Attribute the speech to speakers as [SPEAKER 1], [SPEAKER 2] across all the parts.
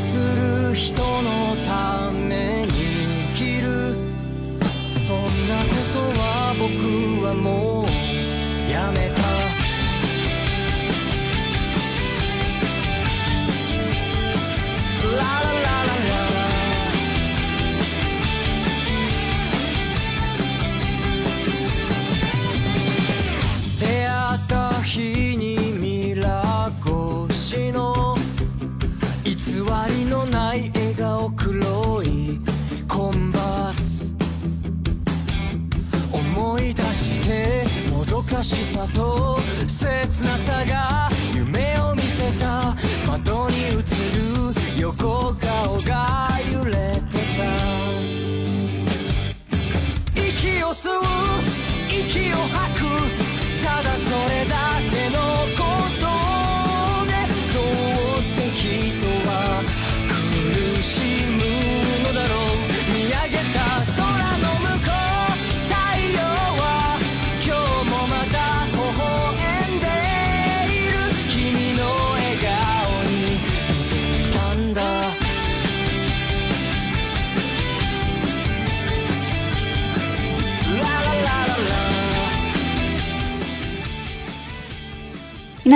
[SPEAKER 1] す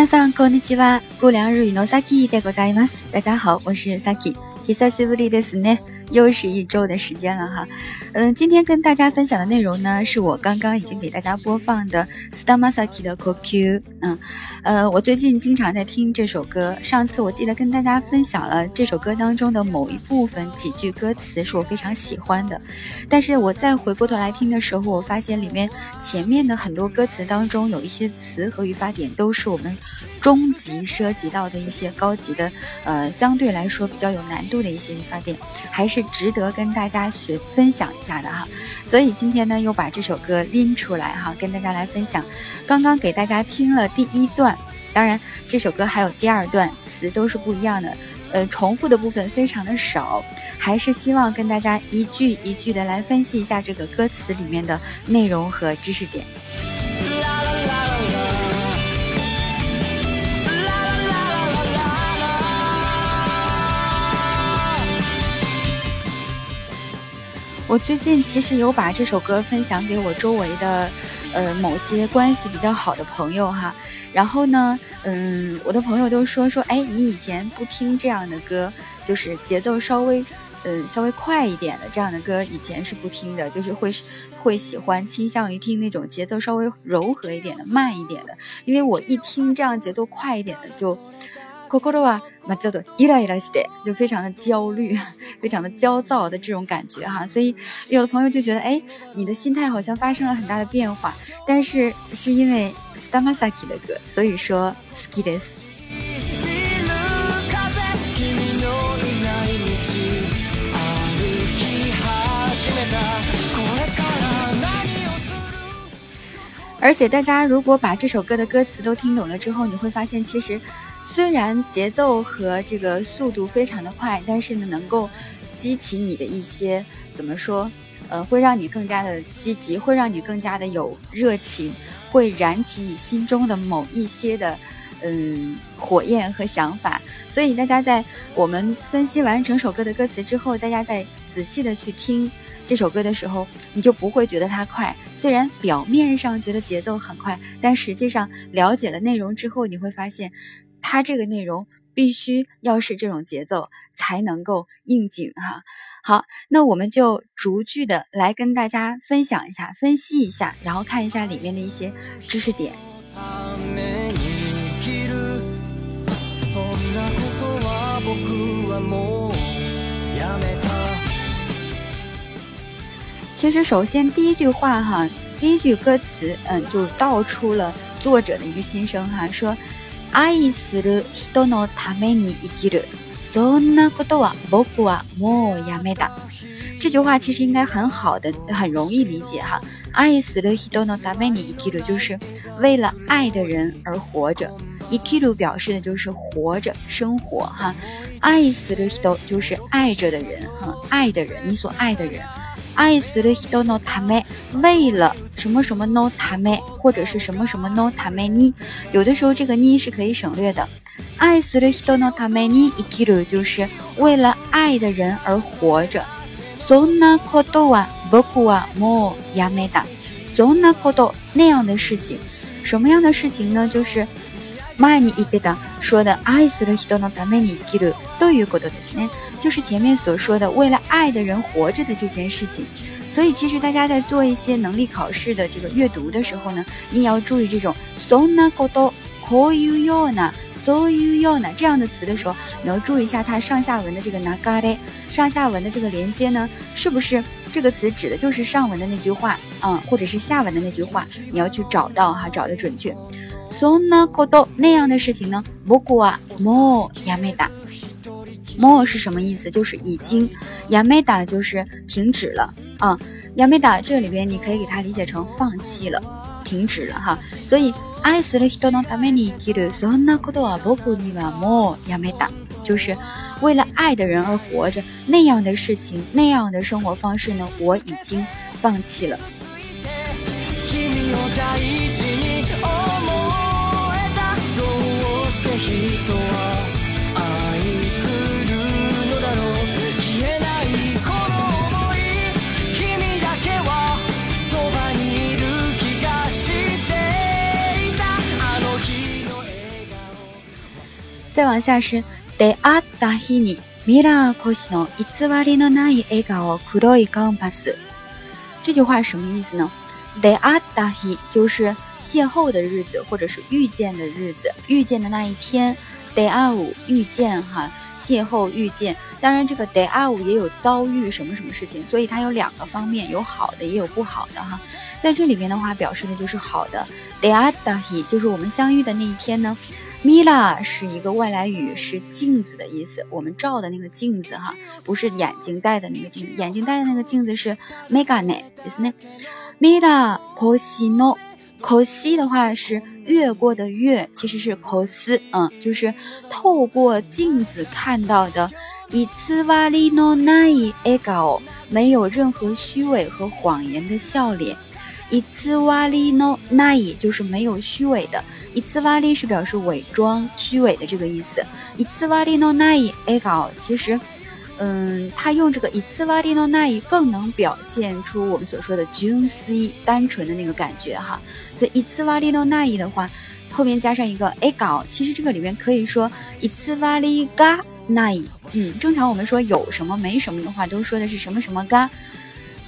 [SPEAKER 2] 皆さんこんにちは。不良日语のサキでございます。大家好，我是 Saki。久しぶりですね。又是一周的时间了哈。嗯，今天跟大家分享的内容呢，是我刚刚已经给大家播放的 Stamasaki 的 Kokyu。嗯，呃，我最近经常在听这首歌。上次我记得跟大家分享了这首歌当中的某一部分几句歌词是我非常喜欢的，但是我再回过头来听的时候，我发现里面前面的很多歌词当中有一些词和语法点都是我们中级涉及到的一些高级的，呃，相对来说比较有难度的一些语法点，还是值得跟大家学分享下的哈。所以今天呢，又把这首歌拎出来哈，跟大家来分享。刚刚给大家听了第一段，当然这首歌还有第二段，词都是不一样的，呃，重复的部分非常的少，还是希望跟大家一句一句的来分析一下这个歌词里面的内容和知识点。我最近其实有把这首歌分享给我周围的，呃，某些关系比较好的朋友哈。然后呢，嗯，我的朋友都说说，哎，你以前不听这样的歌，就是节奏稍微，呃，稍微快一点的这样的歌，以前是不听的，就是会会喜欢倾向于听那种节奏稍微柔和一点的、慢一点的，因为我一听这样节奏快一点的就。心はまちょっとイライラして，就非常的焦虑，非常的焦躁的这种感觉哈，所以有的朋友就觉得，哎，你的心态好像发生了很大的变化，但是是因为 Stamasaki 的歌，所以说好きです。
[SPEAKER 1] ビル風君のいない道歩き始めたこれから何をする
[SPEAKER 2] 而且大家如果把这首歌的歌词都听懂了之后，你会发现，其实 虽然节奏和这个速度非常的快，但是呢，能够激起你的一些怎么说？呃，会让你更加的积极，会让你更加的有热情，会燃起你心中的某一些的嗯火焰和想法。所以大家在我们分析完整首歌的歌词之后，大家再仔细的去听。这首歌的时候，你就不会觉得它快。虽然表面上觉得节奏很快，但实际上了解了内容之后，你会发现，它这个内容必须要是这种节奏才能够应景哈。好，那我们就逐句的来跟大家分享一下、分析一下，然后看一下里面的一些知识点。
[SPEAKER 1] ために生きるそんなことは僕はもうやめた
[SPEAKER 2] 其实，首先第一句话哈，第一句歌词，嗯，就道出了作者的一个心声哈，说“ 愛する人のために生きる”，そんなことは僕はもうやめた。这句话其实应该很好的，很容易理解哈。愛する人のために生きる，就是为了爱的人而活着。生きる表示的就是活着、生活哈。愛する人就是爱着的人哈，爱的人，你所爱的人。 愛する人のため，为了什么什么のため，或者是什么什么のために，有的时候这个に是可以省略的。 愛する人のために生きる就是为了爱的人而活着。そんなことは僕はもうやめた。そんなこと那样的事情，什么样的事情呢？就是前に言ってた说的愛する人のために生きるということですね， 就是前面所说的为了爱的人活着的这件事情。所以其实大家在做一些能力考试的这个阅读的时候呢，你也要注意这种そんなことこういうような。so you yo 呢这样的词的时候，你要注意一下它上下文的这个 nagare，上下文的这个连接呢，是不是这个词指的就是上文的那句话，嗯，或者是下文的那句话，你要去找到哈，找的准确。so na kodo 那样的事情呢，boku wa mo yameda，mo 是什么意思？就是已经，yameda 就是停止了啊，yameda 这里边你可以给它理解成放弃了，停止了哈，所以。愛する人のために生きるそんなことは僕にはもうやめた。就是为了爱的人而活着，那样的事情，那样的生活方式呢，我已经放弃了。 再往下是 de adahini mira kosino itsuwari no nai egao kuroi gampas。这句话什么意思呢？de adahi 就是邂逅的日子，或者是遇见的日子，遇见的那一天。de au 遇见哈，邂逅遇见。当然，这个 de au 也有遭遇什么什么事情，所以它有两个方面，有好的也有不好的哈。在这里边的话，表示的就是好的。de adahi 就是我们相遇的那一天呢。Mila 是一个外来语，是镜子的意思。我们照的那个镜子哈，不是眼睛戴的那个镜，眼睛戴的那个镜子是 Megane，意思呢。Mila Kosino Kosi 的话是越过的越，其实是 Kos，嗯，就是透过镜子看到的。Itsuvali no nai egao，没有任何虚伪和谎言的笑脸。Itsuvali no nai 就是没有虚伪的。伊兹瓦利是表示伪装、虚伪的这个意思。伊兹瓦利诺奈伊埃高，其实，嗯，他用这个伊兹瓦利诺奈伊更能表现出我们所说的纯粹、单纯的那个感觉哈。所以伊兹瓦利诺奈伊的话，后面加上一个埃高，其实这个里面可以说伊兹瓦利嘎奈伊。嗯，正常我们说有什么没什么的话，都说的是什么什么嘎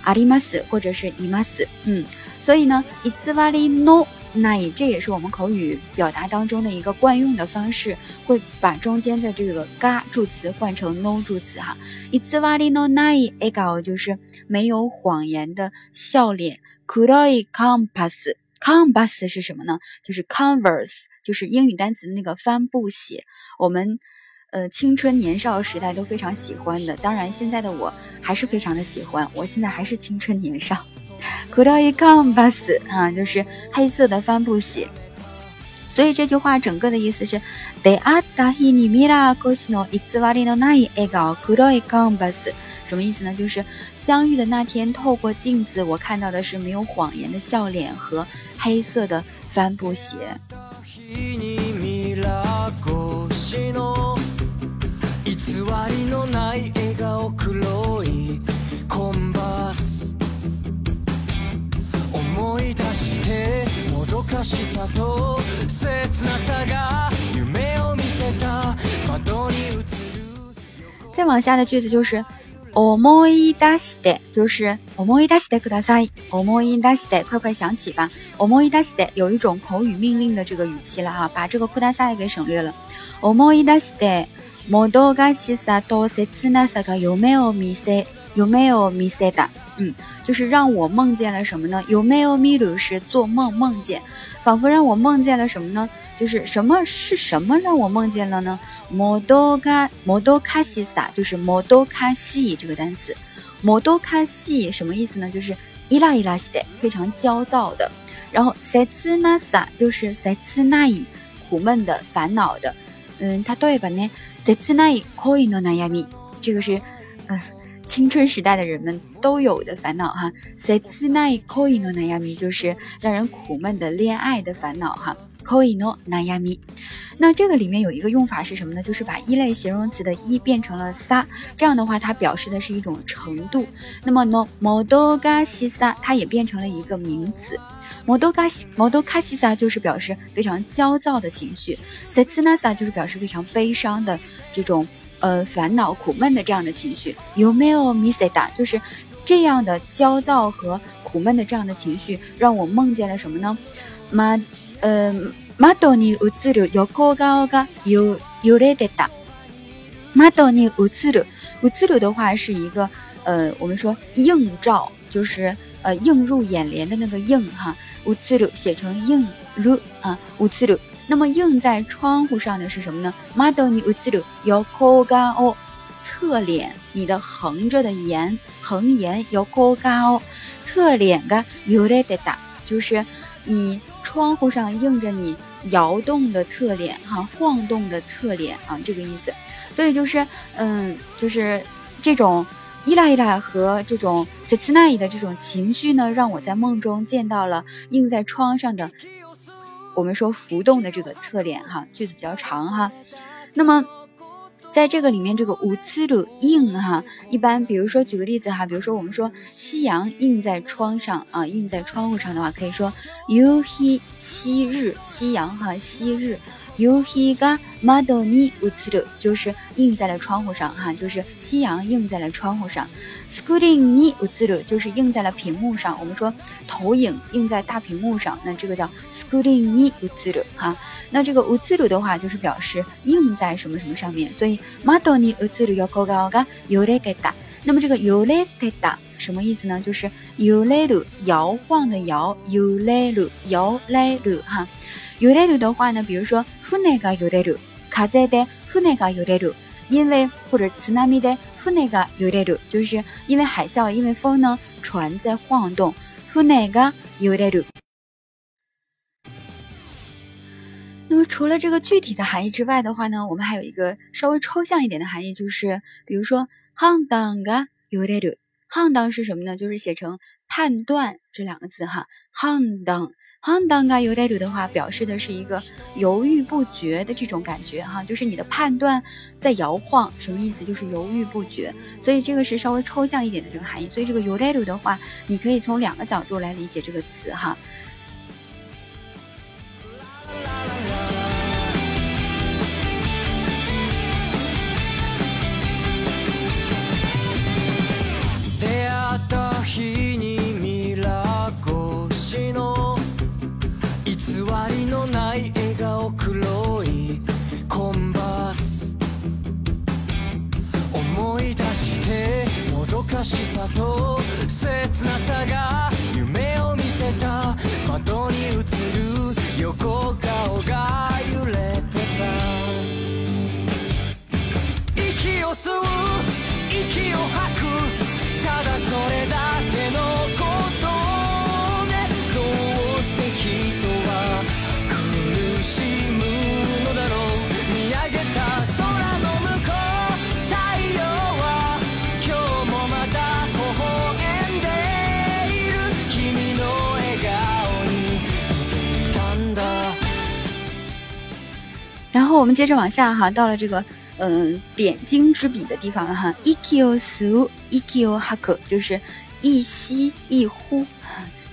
[SPEAKER 2] 阿里马斯或者是伊马斯。嗯，所以呢，伊兹瓦利诺。那也这也是我们口语表达当中的一个惯用的方式，会把中间的这个嘎助词换成 no 助词哈。i t s v a l i no nai ego 就是没有谎言的笑脸。kuroi compass，compass 是什么呢？就是 converse，就是英语单词那个帆布鞋。我们呃青春年少时代都非常喜欢的，当然现在的我还是非常的喜欢，我现在还是青春年少。Kuroi compass 啊，就是黑色的帆布鞋。所以这句话整个的意思是：De adahi ni mira kosino itsuwari no nai ego kuroi compass。什么意思呢？就是相遇的那天，透过镜子，我看到的是没有谎言的笑脸和黑色的帆布鞋。
[SPEAKER 1] 出してもどかしさと切なさが夢を見せた窓に映る
[SPEAKER 2] 再往下的句子就是思い出して就是思い出してください。思い出して快快想起吧。思い出して有一种口语命令的这个语气了哈、啊，把这个给省略了。思い出してもどかしさと切なさが夢を見せ夢を見せた。嗯。就是让我梦见了什么呢？有没有米鲁是做梦梦见，仿佛让我梦见了什么呢？就是什么是什么让我梦见了呢？摩多卡摩多卡西萨就是摩多卡西这个单词，摩多卡西什么意思呢？就是伊拉伊拉西的非常焦躁的。然后塞兹纳萨就是塞兹纳伊苦闷的烦恼的。嗯，他对吧呢？塞兹纳伊可以诺那亚米，这个是嗯。青春时代的人们都有的烦恼哈，塞兹奈可以诺那亚米就是让人苦闷的恋爱的烦恼哈。k o i no n a y a m。那这个里面有一个用法是什么呢？就是把一类形容词的一变成了撒，这样的话它表示的是一种程度。那么 no modoga si sa 它也变成了一个名词。modoga modoka si sa 就是表示非常焦躁的情绪，setsna sa 就是表示非常悲伤的这种呃烦恼苦闷的这样的情绪。yomeo miseta 就是这样的焦躁和苦闷的这样的情绪，让我梦见了什么呢？ma 呃。窓に映る横顔が揺揺れてた。窓に映る，映る的话是一个呃，我们说映照，就是呃映入眼帘的那个映哈。映る写成映入啊，映る。 那么映在窗户上的是什么呢？窓に映る横顔，侧脸，你的横着的眼，横眼横顔，侧脸が揺れてた，就是你。窗户上映着你摇动的侧脸，哈，晃动的侧脸啊，这个意思。所以就是，嗯，就是这种依赖依赖和这种塞斯奈的这种情绪呢，让我在梦中见到了映在窗上的， 我们说浮动的这个侧脸，哈，句子比较长哈。那么。在这个里面，这个五次的映哈，一般比如说举个例子哈，比如说我们说夕阳映在窗上啊，映在窗户上的话，可以说 you he 夕日，夕阳哈，夕日。夕日が窓に映る，就是映在了窗户上哈，就是夕阳映在了窗户上。スクリーンに映る，就是映在了屏幕上。我们说投影映在大屏幕上，那这个叫スクリーンに映る哈。那这个映る的话，就是表示映在什么什么上面。所以窓に映る横顔が揺れてた。那么这个揺れてた什么意思呢？就是揺れる摇晃的摇，揺れる摇れる哈。 揺れる的话呢，比如说船が揺れる、風で船が揺れる，因为或者津波で船が揺れる，就是因为海啸，因为风呢，船在晃动。船が揺れる。那么除了这个具体的含义之外的话呢，我们还有一个稍微抽象一点的含义，就是比如说判断が揺れる。判断是什么呢？就是写成 判断这两个字哈，判断。判断が揺れる的话，表示的是一个犹豫不决的这种感觉哈，就是你的判断在摇晃，什么意思？就是犹豫不决。所以这个是稍微抽象一点的这个含义。所以这个揺れる的话，你可以从两个角度来理解这个词哈。 しさと切なさが夢を見せた。窓に映る横顔が揺れてた。息を吸う。我们接着往下哈，到了这个嗯点睛之笔的地方了哈。ikio su ikio haku 就是一吸一呼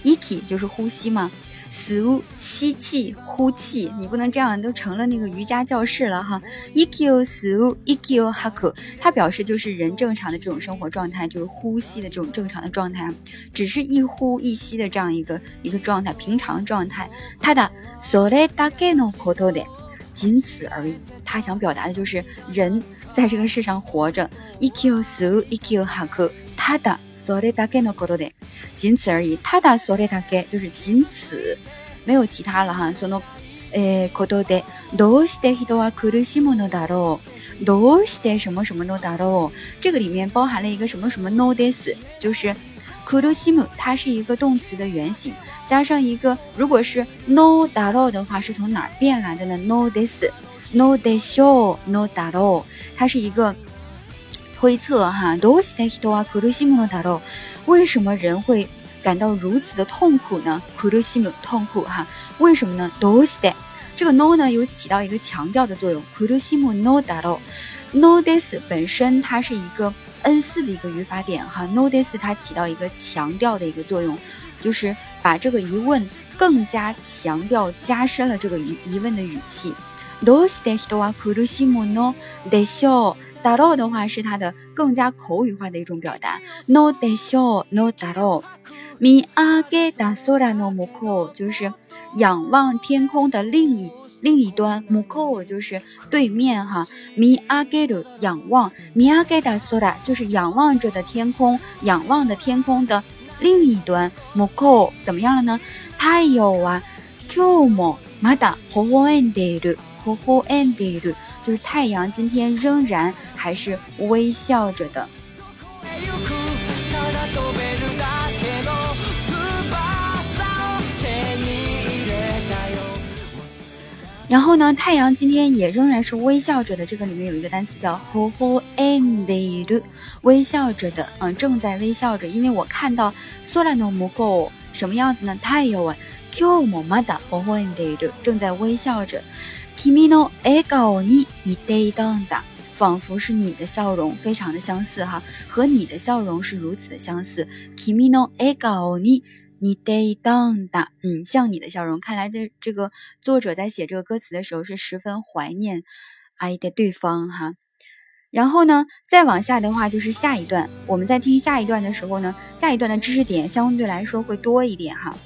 [SPEAKER 2] ，iki 就是呼吸嘛。，su 吸气，呼气，你不能这样，都成了那个瑜伽教室了哈。，ikyo su ikyo haku，它表示就是人正常的这种生活状态，就是呼吸的这种正常的状态，只是一呼一吸的这样一个一个状态，平常状态。它的 sole dake no koto de，仅此而已。他想表达的就是人在这个世上活着。ikyo 吸 ikyo haku，它的。それだけのことで，仅此而已。ただそれだけ就是仅此，没有其他了哈。そのえことでどうして人は苦しむのだろう？どうして什么什么のだろう？这个里面包含了一个什么什么 no des，就是苦しむ，它是一个动词的原形， 加上一个如果是 no だろう的话，是从哪儿变来的呢？no des，no de s h o no だろう，它是一个。推测哈，为什么人会感到如此的痛苦呢？苦痛苦哈，为什么呢？ 这个 no 呢有起到一个强调的作用。苦しむ no だろう。no this 本身它是一个 n 四的一个语法点哈，no this 它起到一个强调的一个作用，就是把这个疑问更加强调加深了这个疑疑问的语气。どうして人は苦しむのでしょう？だろう的话是它的更加口语化的一种表达。no でしょう，no だろう。見上げた空の向こう就是仰望天空的另一 另一端。向こう就是对面哈。見上げる仰望，見上げた空就是仰望着的天空，仰望的天空的另一端。向こう怎么样了呢？太陽は今日もまだ微笑んでいる。微笑んでいる就是太阳今天仍然还是微笑着的。 然后呢，太阳今天也仍然是微笑着的。这个里面有一个单词叫 “ho ho and the”，微笑着的，嗯，正在微笑着。因为我看到 “solano mugo” 什么样子呢？太阳啊，kyo mo mada ho ho and the 正在微笑着。kimi no ego ni ni de danda，仿佛是你的笑容，非常的相似哈，和你的笑容是如此的相似。kimi no ego ni。你得当的，嗯，像你的笑容，看来这这个作者在写这个歌词的时候是十分怀念爱的对方哈。然后呢，再往下的话就是下一段，我们在听下一段的时候呢，下一段的知识点相对来说会多一点哈。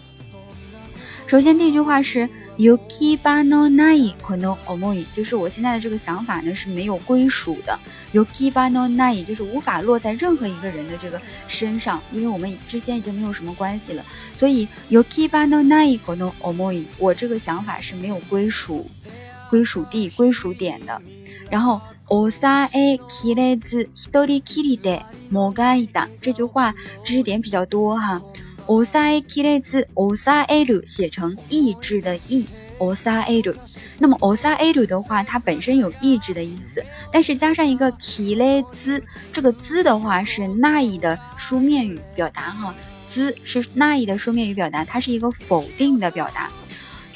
[SPEAKER 2] 首先，第一句话是 “yuki ba no nai kono omoi”，就是我现在的这个想法呢是没有归属的。“yuki ba no nai” 就是无法落在任何一个人的这个身上，因为我们之间已经没有什么关系了。所以 “yuki ba no nai kono omoi”，我这个想法是没有归属、归属地、归属点的。然后 “osa e kirezu hitori kiri de mogaida” 这句话知识点比较多哈。O s a k i r e z o s a l 写成意志的意 o s a l 那么 o s a l 的话，它本身有意志的意思，但是加上一个 k i r e z 这个 z 的话是那伊的书面语表达哈，z 是那伊的书面语表达，它是一个否定的表达。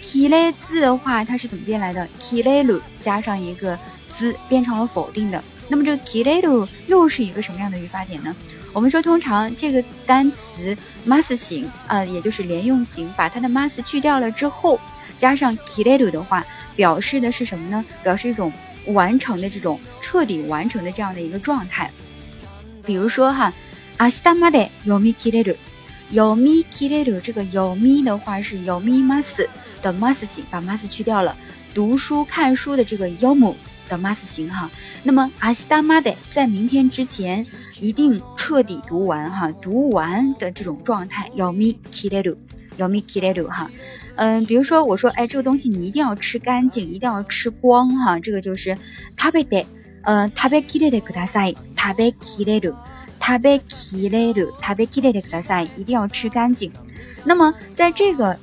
[SPEAKER 2] k i r e z 的话，它是怎么变来的 k i r e l 加上一个 z 变成了否定的。那么这个 k i r e l 又是一个什么样的语法点呢？我们说，通常这个单词 mas 型，呃，也就是连用型，把它的 mas 去掉了之后，加上 kireru 的话，表示的是什么呢？表示一种完成的这种彻底完成的这样的一个状态。比如说哈，明日まで読み切れる、読み切れる这个読み的话是読みます的 mas 型，把 mas 去掉了，读书看书的这个読む 的 mas 型哈。那么明日まで在明天之前。一定彻底读完哈，读完的这种状态要咪 kireru，要咪 kireru 哈，嗯，比如说我说，哎，这个东西你一定要吃干净，一定要吃光哈，这个就是食べて，呃，食べきれてください，食べきれる，食べきれる，食べきれてください，一定要吃干净。那么在这个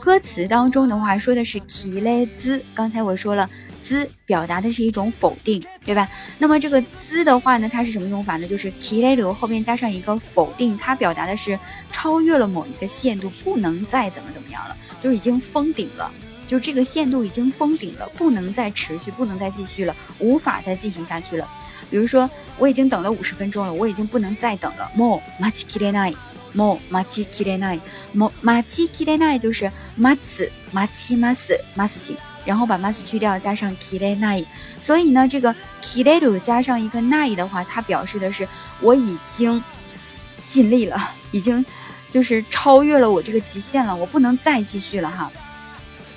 [SPEAKER 2] 歌词当中的话，说的是 kirezu，刚才我说了。 兹表达的是一种否定，对吧？那么这个兹的话呢，它是什么用法呢？就是 k i r e r 后边加上一个否定，它表达的是超越了某一个限度，不能再怎么怎么样了，就已经封顶了，就这个限度已经封顶了，不能再持续，不能再继续了，无法再进行下去了。比如说，我已经等了五十分钟了，我已经不能再等了。more machi kirenai，more machi kirenai，more machi kirenai 就是 machi machi mas mas 型。然后把 mas 去掉，加上 kire nai，所以呢，这个 kireru 加上一个 nai 的话，它表示的是我已经尽力了，已经就是超越了我这个极限了，我不能再继续了哈，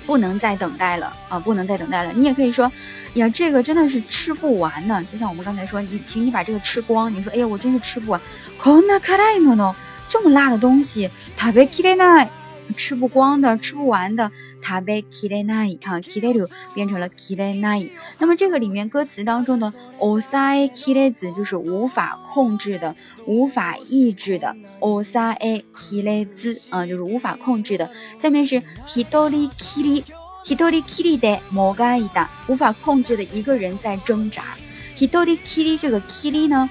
[SPEAKER 2] 不能再等待了啊，不能再等待了。你也可以说，呀，这个真的是吃不完呢。就像我们刚才说，你请你把这个吃光。你说，哎呀，我真是吃不完。こんな辛いもの，这么辣的东西，食べきれない。 吃不光的，吃不完的，食べきれない哈きれる变成了きれない。那么这个里面歌词当中的おさえきれず就是无法控制的，无法抑制的。おさえきれず啊，就是无法控制的。下面是ひとりきり、ひとりきりでもがいた，无法控制的一个人在挣扎。ひとりきり这个きり呢，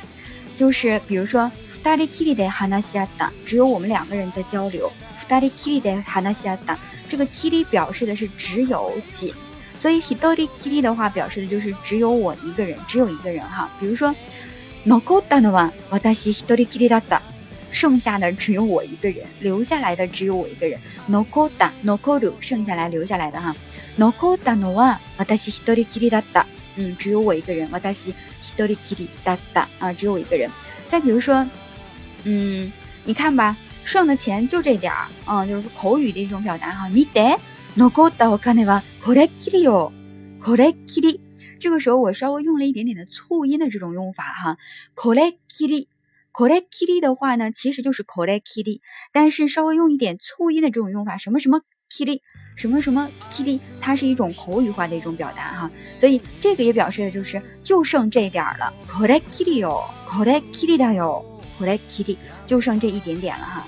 [SPEAKER 2] 就是比如说ふたりきりで話し合った，只有我们两个人在交流。 d a d i kiri de hanasiata，这个 ti 表示的是只有仅，所以 hidori kiri 的话，表示的就是只有我一个人，只有一个人哈。比如说，nokota no wa watashi hidori kiri datta，剩下的只有我一个人，留下来的只有我一个人。nokota nokoru，剩下来留下来的哈。nokota no wa watashi hidori kiri datta，嗯，只有我一个人。watashi hidori kiri datta，啊，只有我一个人。再比如说，嗯，你看吧，剩的钱就这点儿，嗯，就是口语的一种表达哈。mite。残ったお金はこれっきりよ。これっきり。这个时候我稍微用了一点点的促音的这种用法哈。これっきり。これっきり的话呢，其实就是これっきり，但是稍微用一点促音的这种用法，什么什么きり，什么什么きり，它是一种口语化的一种表达哈。所以这个也表示的就是就剩这点儿了。これっきりよ。これっきりだよ。これっきり，就剩这一点点了哈。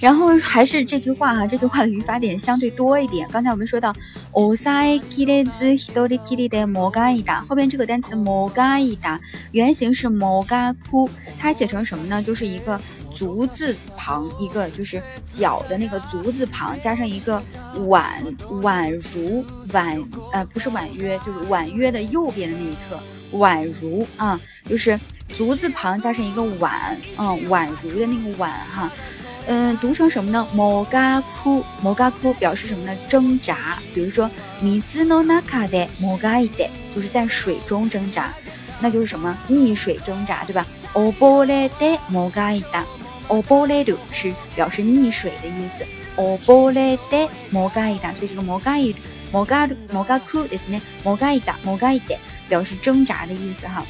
[SPEAKER 2] 然后还是这句话哈，这句话的语法点相对多一点。刚才我们说到，osai kirezi hidori kiri de mogaida，后边这个单词 mogaida 原型是 mogaku，它写成什么呢？就是一个足字旁，一个就是脚的那个足字旁，加上一个婉婉如婉呃不是婉约，就是婉约的右边的那一侧婉如啊，就是足字旁加上一个婉，嗯宛如的那个婉哈。嗯，读成什么呢？摩嘎哭，摩嘎哭表示什么呢？挣扎。比如说，米兹诺纳卡的摩嘎伊的，就是在水中挣扎，那就是什么？溺水挣扎，对吧？オボレで摩 嘎伊达，オボレド是表示溺水的意思。オボレで摩嘎伊达，所以这个摩嘎伊，摩嘎摩嘎哭的是呢？摩嘎伊达，摩嘎伊的表示挣扎的意思哈。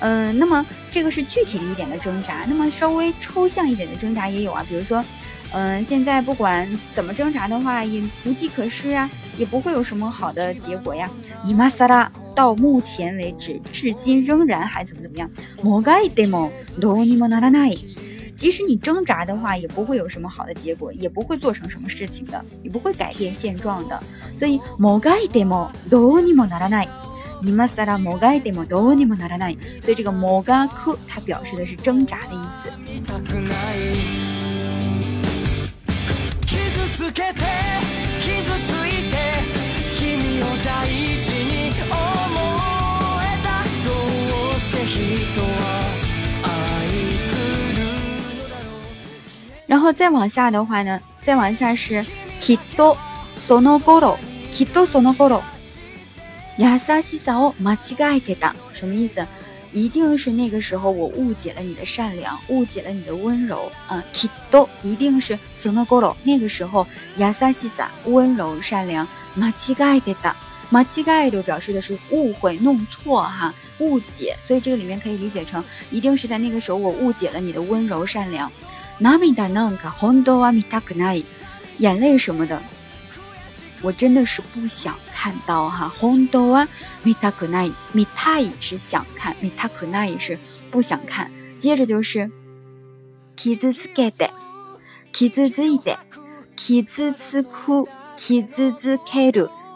[SPEAKER 2] 嗯，那么这个是具体的一点的挣扎，那么稍微抽象一点的挣扎也有啊，比如说，嗯，现在不管怎么挣扎的话，也无计可施啊，也不会有什么好的结果呀。伊玛萨拉，到目前为止，至今仍然还怎么怎么样？莫盖德莫，多尼莫纳拉奈， 即使你挣扎的话，也不会有什么好的结果，也不会做成什么事情的，也不会改变现状的。所以莫盖德莫，多尼莫纳拉奈。伊玛萨拉摩盖的莫多尼莫纳拉奈，所以这个摩嘎库它表示的是挣扎的意思。后再往下的话呢，再往下是 kito sonogoro，kito sonogoro。亚萨西萨奥马吉盖给的什么意思？一定是那个时候我误解了你的善良，误解了你的温柔啊！Kito 一定是 Sonogoro 那个时候亚萨西萨温柔善良马吉盖给的马吉盖就表示的是误会弄错哈误解，所以这个里面可以理解成一定是在那个时候我误解了你的温柔善良。Namida nanka hondo wa mitakunai，眼泪什么的。我真的是不想看到哈，红豆啊，米塔可奈，米塔伊是想看，米塔可奈是不想看。接着就是，キズツケデ，キズツイデ，キズツク，キ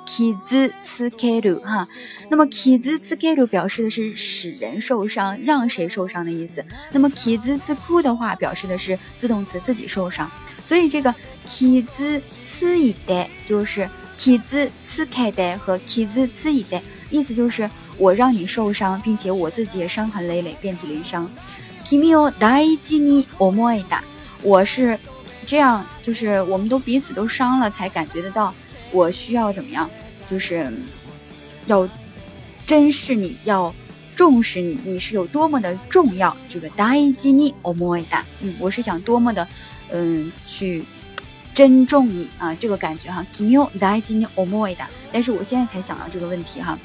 [SPEAKER 2] ズツケル，キズツケル哈。那么キズツケル表示的是使人受伤，让谁受伤的意思。那么キズツク的话，表示的是自动词自己受伤。所以这个 kizu 次一代就是 kizu 次开代和 kizu 次一代，意思就是我让你受伤，并且我自己也伤痕累累，遍体鳞伤。kimi o daiji ni omoida，我是这样，就是我们都彼此都伤了，才感觉得到我需要怎么样， 就是要珍视你，要重视你，你是有多么的重要。这个 daiji ni omoida，嗯，我是想多么的。嗯，去珍重你啊，这个感觉哈。君を大事に思いだ。但是我现在才想到这个问题哈。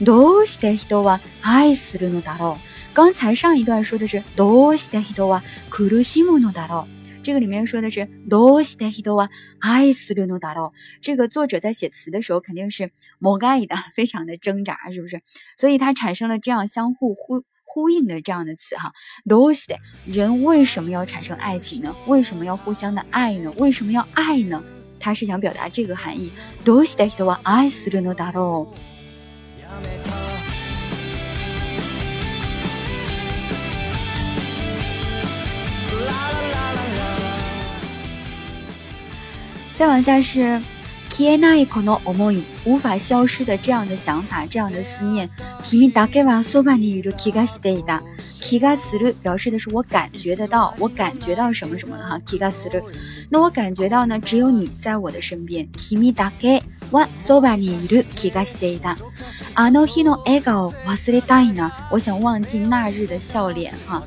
[SPEAKER 2] どうして人は愛するのだろう？刚才上一段说的是どうして人は苦しむのだろう？ 这个里面说的是どうして人は愛するのだろう？这个作者在写词的时候肯定是もがい的，非常的挣扎，是不是？所以它产生了这样相互呼。呼应的这样的词哈，どうして人为什么要产生爱情呢？为什么要互相的爱呢？为什么要爱呢？他是想表达这个含义。どうして人は愛するのだろう？ 再往下是。消えないこの思い，无法消失的这样的想法，这样的思念。君だけはそばにいる気がしていた。気がする表示的是我感觉得到，我感觉到什么什么的哈。気がする，那我感觉到呢，只有你在我的身边。君だけはそばにいる気がしていた。あの日の笑顔忘れたいな。我想忘记那日的笑脸哈。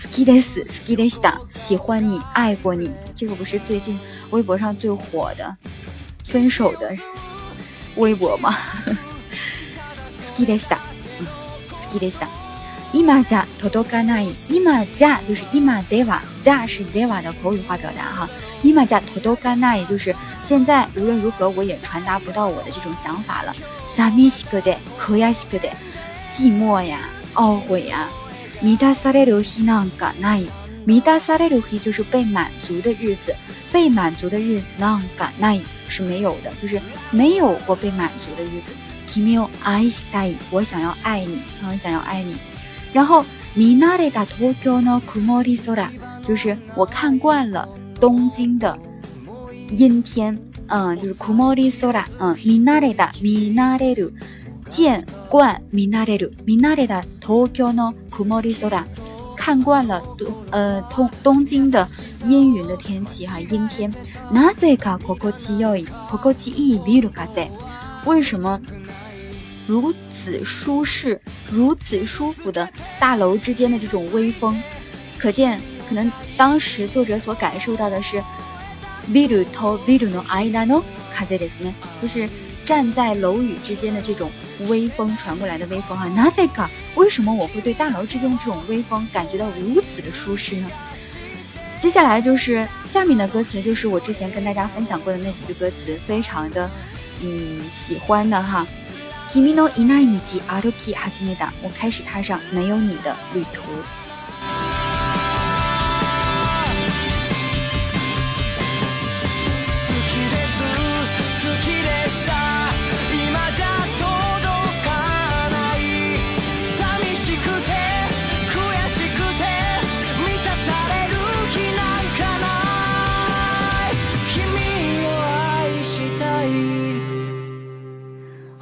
[SPEAKER 2] 好きです、好きでした。喜欢你，爱过你。这个不是最近微博上最火的。分手的微博吗？好きでした。好きでした。今じゃ届かない。今じゃ就是今では，じゃ是では的口语化表达哈。今じゃ届かない就是现在无论如何我也传达不到我的这种想法了。寂しくて、悔しくて、寂寞呀，懊悔呀。 満たされる日なんかない。満たされる日就是被满足的日子，被满足的日子なんかない。是没有的，就是没有过被满足的日子。Kimi o i s t a 我想要爱你，我想要爱你。然后 Minare da Tokyo no kumori sora，就是我看惯了东京的阴天，嗯，就是 kumori sora，嗯，Minare da Minareru， 见惯 Minareru Minare da Tokyo no kumori sora。看惯了东呃东东京的阴云的天气哈，阴天。なぜか心地よい、心地いいビル風。为什么如此舒适、如此舒服的大楼之间的这种微风？可见，可能当时作者所感受到的是ビルとビルの間の風ですね，就是。 站在楼宇之间的这种微风传过来的微风啊，なぜか？为什么我会对大楼之间的这种微风感觉到如此的舒适呢？接下来就是下面的歌词，就是我之前跟大家分享过的那几句歌词，非常的嗯喜欢的哈。君のいない道歩き始めた，我开始踏上没有你的旅途。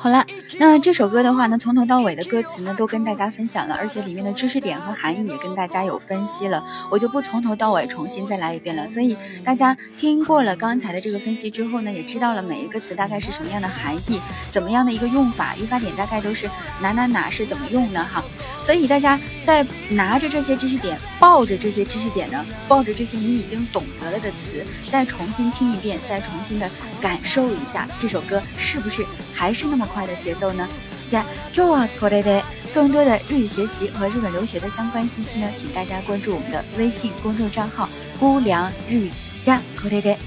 [SPEAKER 2] 好了，那这首歌的话呢，从头到尾的歌词呢都跟大家分享了，而且里面的知识点和含义也跟大家有分析了，我就不从头到尾重新再来一遍了。所以大家听过了刚才的这个分析之后呢，也知道了每一个词大概是什么样的含义，怎么样的一个用法，语法点大概都是哪哪哪是怎么用的哈。所以大家在拿着这些知识点，抱着这些知识点呢，抱着这些你已经懂得了的词，再重新听一遍，再重新的感受一下这首歌是不是还是那么。快的节奏呢？加 Joa Korede，更多的日语学习和日本留学的相关信息呢，请大家关注我们的微信公众账号“姑凉日语加 Korede”。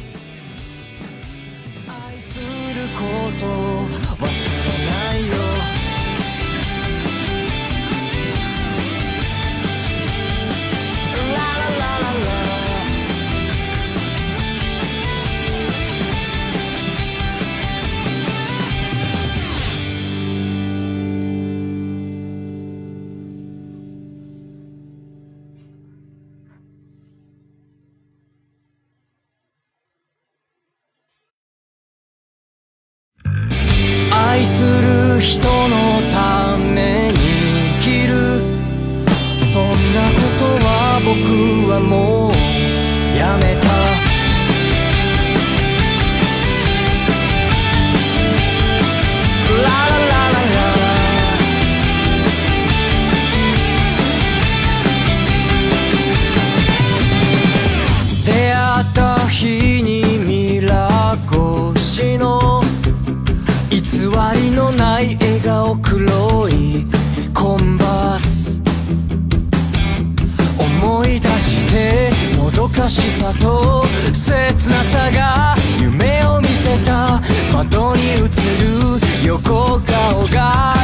[SPEAKER 1] たしさと切なさが夢を見せた。窓に映る横顔が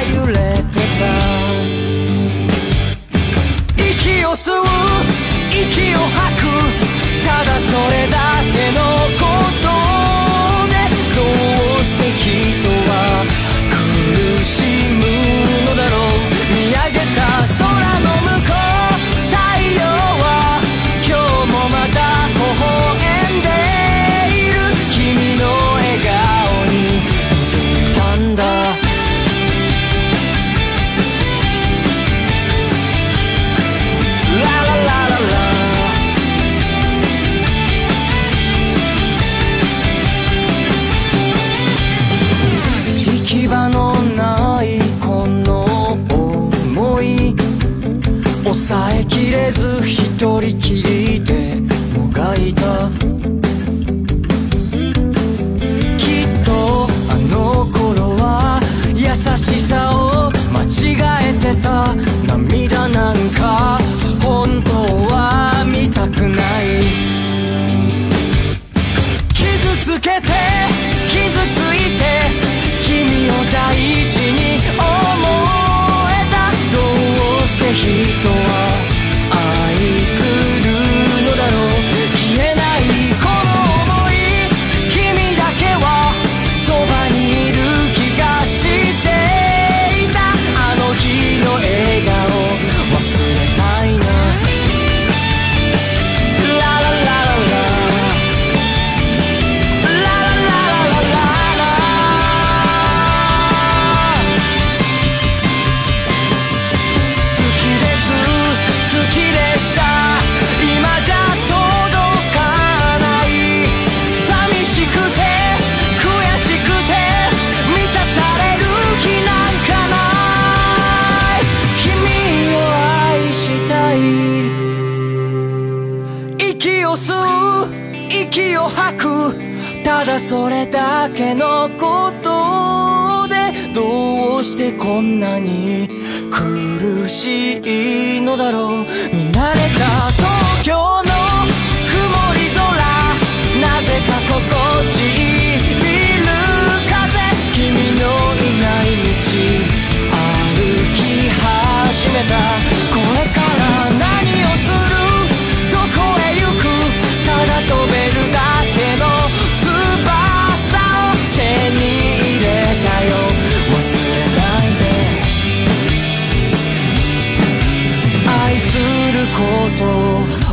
[SPEAKER 1] それだけのことでどうしてこんなに苦しいのだろう。見慣れた東京の曇り空。なぜか心地いいビル風。君のいない道歩き始めた。こと